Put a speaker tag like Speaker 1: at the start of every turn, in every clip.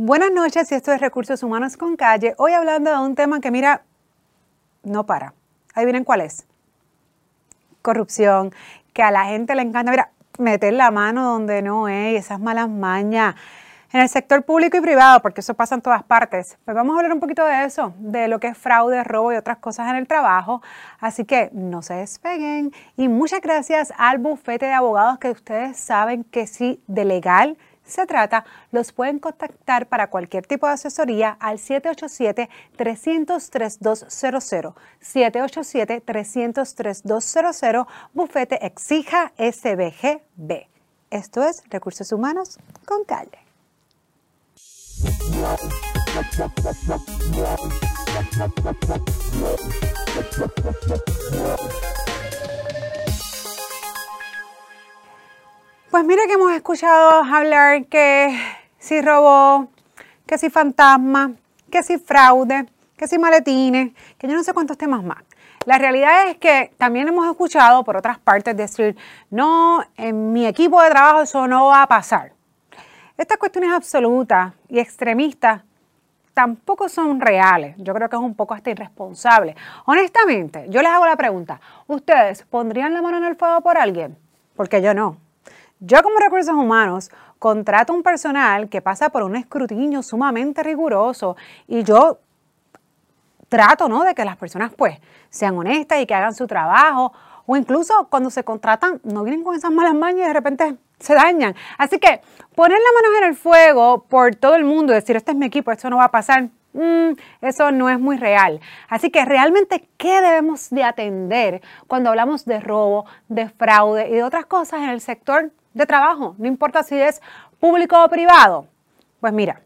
Speaker 1: Buenas noches, y esto es Recursos Humanos con Calle. Hoy hablando de un tema que, mira, no para. Adivinen cuál es. Corrupción, que a la gente le encanta, mira, meter la mano donde no es, esas malas mañas en el sector público y privado, porque eso pasa en todas partes. Pues vamos a hablar un poquito de eso, de lo que es fraude, robo y otras cosas en el trabajo. Así que no se despeguen. Y muchas gracias al bufete de abogados que ustedes saben que sí, de legal se trata, los pueden contactar para cualquier tipo de asesoría al 787-300-3200. 787-300-3200, bufete Exija SBGB. Esto es Recursos Humanos con Calle. Pues mire que hemos escuchado hablar que si robó, que si fantasma, que si fraude, que si maletines, que yo no sé cuántos temas más. La realidad es que también hemos escuchado por otras partes decir, no, en mi equipo de trabajo eso no va a pasar. Estas cuestiones absolutas y extremistas tampoco son reales. Yo creo que es un poco hasta irresponsable. Honestamente, yo les hago la pregunta, ¿ustedes pondrían la mano en el fuego por alguien? Porque yo no. Yo como recursos humanos contrato un personal que pasa por un escrutinio sumamente riguroso y yo trato ¿no? de que las personas pues sean honestas y que hagan su trabajo o incluso cuando se contratan no vienen con esas malas mañas y de repente se dañan. Así que poner las manos en el fuego por todo el mundo, decir, este es mi equipo, esto no va a pasar, mm, eso no es muy real. Así que realmente, ¿qué debemos de atender cuando hablamos de robo, de fraude y de otras cosas en el sector de trabajo? No importa si es público o privado. Pues mira,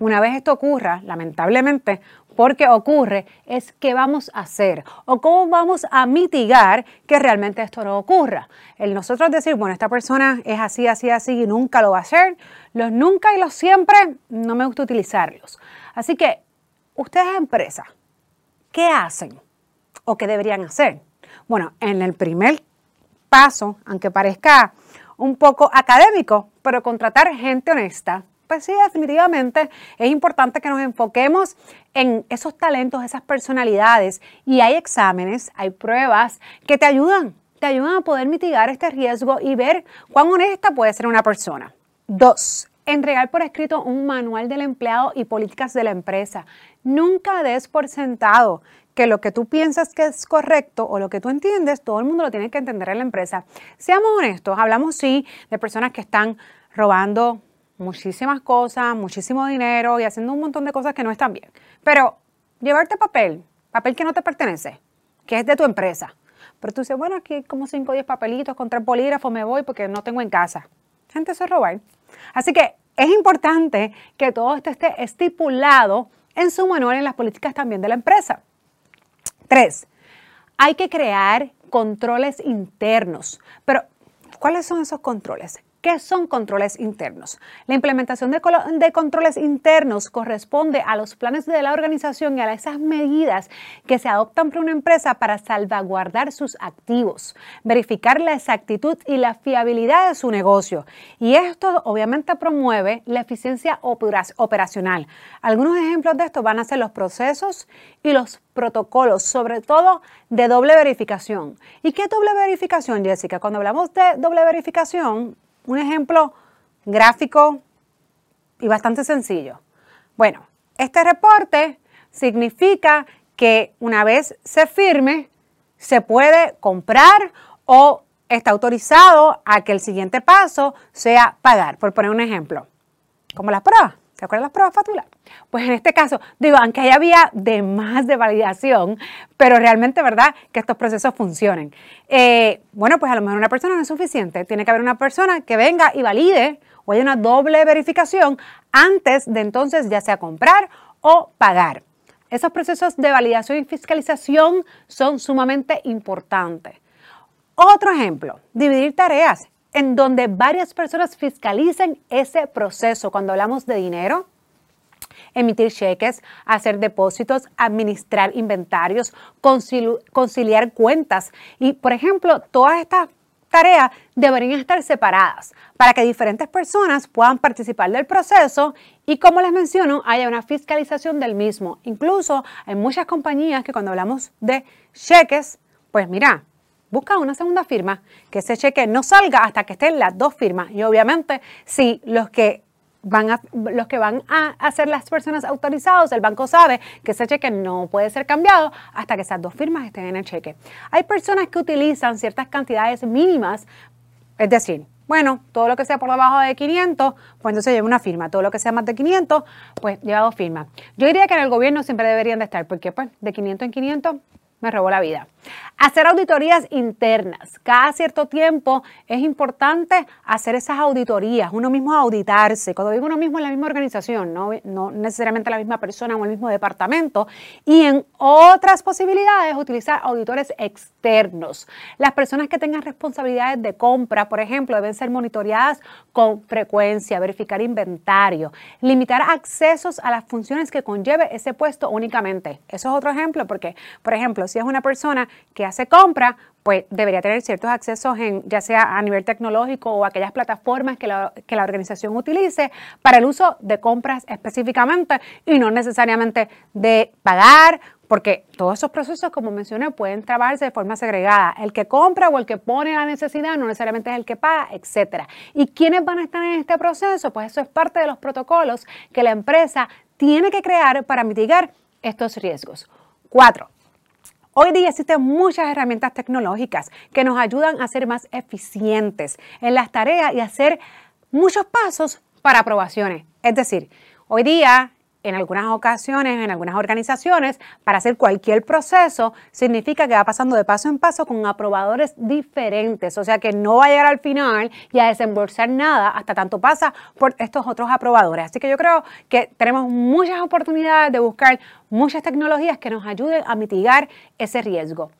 Speaker 1: una vez esto ocurra, lamentablemente, porque ocurre, es qué vamos a hacer o cómo vamos a mitigar que realmente esto no ocurra. El nosotros decir, bueno, esta persona es así, así, así y nunca lo va a hacer, los nunca y los siempre no me gusta utilizarlos. Así que, ustedes empresa, ¿qué hacen o qué deberían hacer? Bueno, en el primer paso, aunque parezca un poco académico, pero contratar gente honesta, pues sí, definitivamente es importante que nos enfoquemos en esos talentos, esas personalidades y hay exámenes, hay pruebas que te ayudan, te ayudan a poder mitigar este riesgo y ver cuán honesta puede ser una persona. Dos, entregar por escrito un manual del empleado y políticas de la empresa. Nunca des por sentado que lo que tú piensas que es correcto o lo que tú entiendes, todo el mundo lo tiene que entender en la empresa. Seamos honestos, hablamos sí de personas que están robando muchísimas cosas, muchísimo dinero y haciendo un montón de cosas que no están bien. Pero llevarte papel, papel que no te pertenece, que es de tu empresa. Pero tú dices, bueno, aquí como 5 o 10 papelitos con tres bolígrafos, me voy porque no tengo en casa. Gente, eso es robar. Así que es importante que todo esto esté estipulado en su manual en las políticas también de la empresa. Tres, hay que crear controles internos. Pero, ¿cuáles son esos controles? ¿Qué son controles internos? La implementación de, controles internos corresponde a los planes de la organización y a esas medidas que se adoptan por una empresa para salvaguardar sus activos, verificar la exactitud y la fiabilidad de su negocio. Y esto obviamente promueve la eficiencia operacional. Algunos ejemplos de esto van a ser los procesos y los protocolos, sobre todo de doble verificación. ¿Y qué doble verificación, Jessica? Cuando hablamos de doble verificación, un ejemplo gráfico y bastante sencillo. Bueno, este reporte significa que una vez se firme, se puede comprar o está autorizado a que el siguiente paso sea pagar, por poner un ejemplo, como las pruebas. ¿Se acuerdan las pruebas facturas? Pues en este caso, digo, aunque haya vía de más de validación, pero realmente, ¿verdad?, que estos procesos funcionen. Eh, bueno, pues a lo mejor una persona no es suficiente. Tiene que haber una persona que venga y valide o haya una doble verificación antes de entonces ya sea comprar o pagar. Esos procesos de validación y fiscalización son sumamente importantes. Otro ejemplo, dividir tareas en donde varias personas fiscalicen ese proceso. Cuando hablamos de dinero, emitir cheques, hacer depósitos, administrar inventarios, conciliar cuentas. Y, por ejemplo, todas estas tareas deberían estar separadas para que diferentes personas puedan participar del proceso y como les menciono, haya una fiscalización del mismo. Incluso hay muchas compañías que cuando hablamos de cheques, pues mira, busca una segunda firma, que ese cheque no salga hasta que estén las dos firmas. Y obviamente, si los que van a, los que van a, ser las personas autorizados, el banco sabe que ese cheque no puede ser cambiado hasta que esas dos firmas estén en el cheque. Hay personas que utilizan ciertas cantidades mínimas, es decir, bueno, todo lo que sea por debajo de 500, pues entonces lleva una firma. Todo lo que sea más de 500, pues lleva dos firmas. Yo diría que en el gobierno siempre deberían de estar, porque pues de 500 en 500 me robó la vida. Hacer auditorías internas. Cada cierto tiempo es importante hacer esas auditorías, uno mismo auditarse. Cuando digo uno mismo en la misma organización, no, no necesariamente la misma persona o el mismo departamento. Y en otras posibilidades, utilizar auditores externos. Las personas que tengan responsabilidades de compra, por ejemplo, deben ser monitoreadas con frecuencia, verificar inventario, limitar accesos a las funciones que conlleve ese puesto únicamente. Eso es otro ejemplo porque, por ejemplo, si es una persona que hace compra, pues debería tener ciertos accesos en, ya sea a nivel tecnológico o aquellas plataformas que la, que la organización utilice para el uso de compras específicamente y no necesariamente de pagar porque todos esos procesos, como mencioné, pueden trabajarse de forma segregada. El que compra o el que pone la necesidad no necesariamente es el que paga, etc. ¿Y quiénes van a estar en este proceso? Pues eso es parte de los protocolos que la empresa tiene que crear para mitigar estos riesgos. Cuatro, Hoy día existen muchas herramientas tecnológicas que nos ayudan a ser más eficientes en las tareas y hacer muchos pasos para aprobaciones. Es decir, hoy día en algunas ocasiones, en algunas organizaciones, para hacer cualquier proceso, significa que va pasando de paso en paso con aprobadores diferentes. O sea que no va a llegar al final y a desembolsar nada hasta tanto pasa por estos otros aprobadores. Así que yo creo que tenemos muchas oportunidades de buscar muchas tecnologías que nos ayuden a mitigar ese riesgo.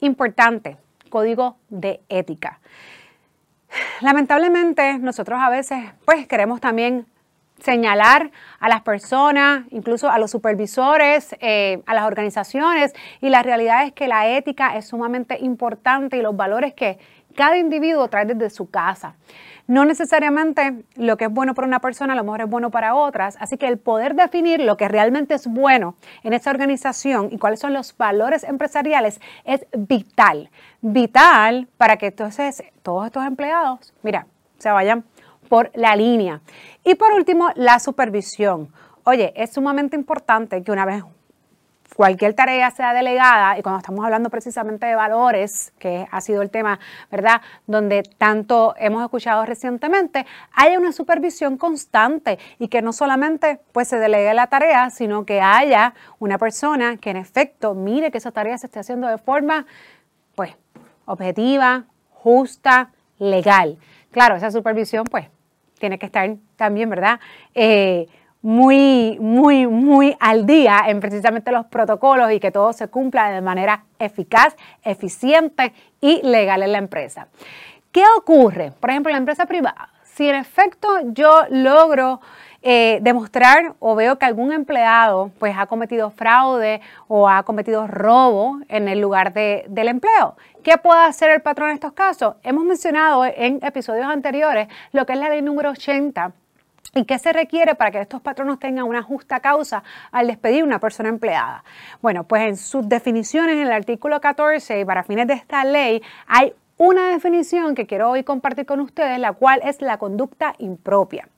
Speaker 1: Importante, código de ética. Lamentablemente, nosotros a veces pues queremos también señalar a las personas, incluso a los supervisores, eh, a las organizaciones. Y la realidad es que la ética es sumamente importante y los valores que cada individuo trae desde su casa. No necesariamente lo que es bueno para una persona a lo mejor es bueno para otras, así que el poder definir lo que realmente es bueno en esta organización y cuáles son los valores empresariales es vital, vital para que entonces todos estos empleados, mira, se vayan por la línea. Y por último, la supervisión. Oye, es sumamente importante que una vez cualquier tarea sea delegada, y cuando estamos hablando precisamente de valores, que ha sido el tema, ¿verdad?, donde tanto hemos escuchado recientemente, haya una supervisión constante y que no solamente pues se delegue la tarea, sino que haya una persona que en efecto mire que esa tarea se esté haciendo de forma, pues, objetiva, justa, legal. Claro, esa supervisión, pues, tiene que estar también, ¿verdad? Eh, muy, muy, muy al día en precisamente los protocolos y que todo se cumpla de manera eficaz, eficiente y legal en la empresa. ¿Qué ocurre? Por ejemplo, en la empresa privada, si en efecto yo logro eh, demostrar o veo que algún empleado pues ha cometido fraude o ha cometido robo en el lugar del empleo. ¿Qué puede hacer el patrón en estos casos? Hemos mencionado en episodios anteriores lo que es la ley número 80 ¿Y qué se requiere para que estos patronos tengan una justa causa al despedir una persona empleada? Bueno, pues en sus definiciones en el artículo 14 y para fines de esta ley hay una definición que quiero hoy compartir con ustedes, la cual es la conducta impropia.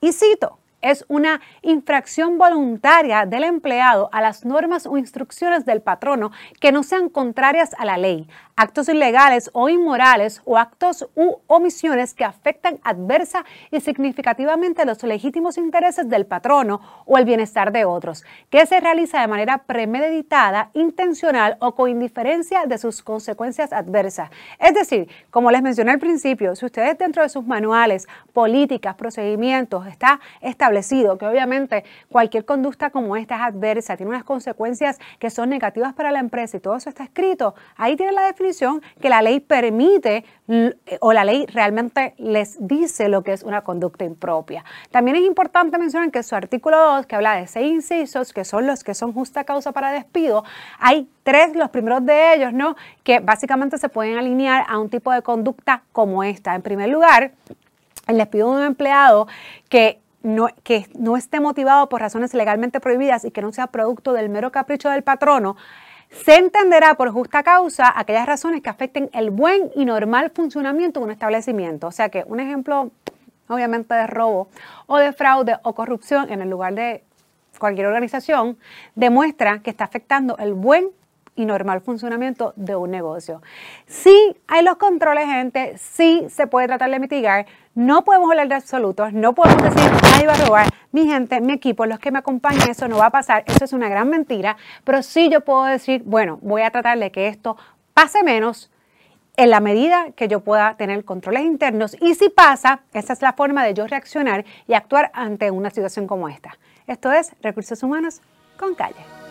Speaker 1: Y cito, es una infracción voluntaria del empleado a las normas o instrucciones del patrono que no sean contrarias a la ley, actos ilegales o inmorales o actos u omisiones que afectan adversa y significativamente los legítimos intereses del patrono o el bienestar de otros, que se realiza de manera premeditada, intencional o con indiferencia de sus consecuencias adversas. Es decir, como les mencioné al principio, si ustedes dentro de sus manuales, políticas, procedimientos está establecido que obviamente cualquier conducta como esta es adversa, tiene unas consecuencias que son negativas para la empresa y todo eso está escrito, ahí tiene la definición que la ley permite o la ley realmente les dice lo que es una conducta impropia. También es importante mencionar que su artículo 2, que habla de seis incisos, que son los que son justa causa para despido, hay tres, los primeros de ellos, ¿no? Que básicamente se pueden alinear a un tipo de conducta como esta. En primer lugar, el despido de un empleado que no, que no esté motivado por razones legalmente prohibidas y que no sea producto del mero capricho del patrono, se entenderá por justa causa aquellas razones que afecten el buen y normal funcionamiento de un establecimiento. O sea que un ejemplo, obviamente, de robo o de fraude o corrupción en el lugar de cualquier organización, demuestra que está afectando el buen y normal funcionamiento de un negocio. Sí hay los controles, gente, sí se puede tratar de mitigar, no podemos hablar de absolutos, no podemos decir nadie va a robar, mi gente, mi equipo, los que me acompañan, eso no va a pasar, eso es una gran mentira, pero sí yo puedo decir, bueno, voy a tratar de que esto pase menos en la medida que yo pueda tener controles internos y si pasa, esa es la forma de yo reaccionar y actuar ante una situación como esta. Esto es Recursos Humanos con Calle.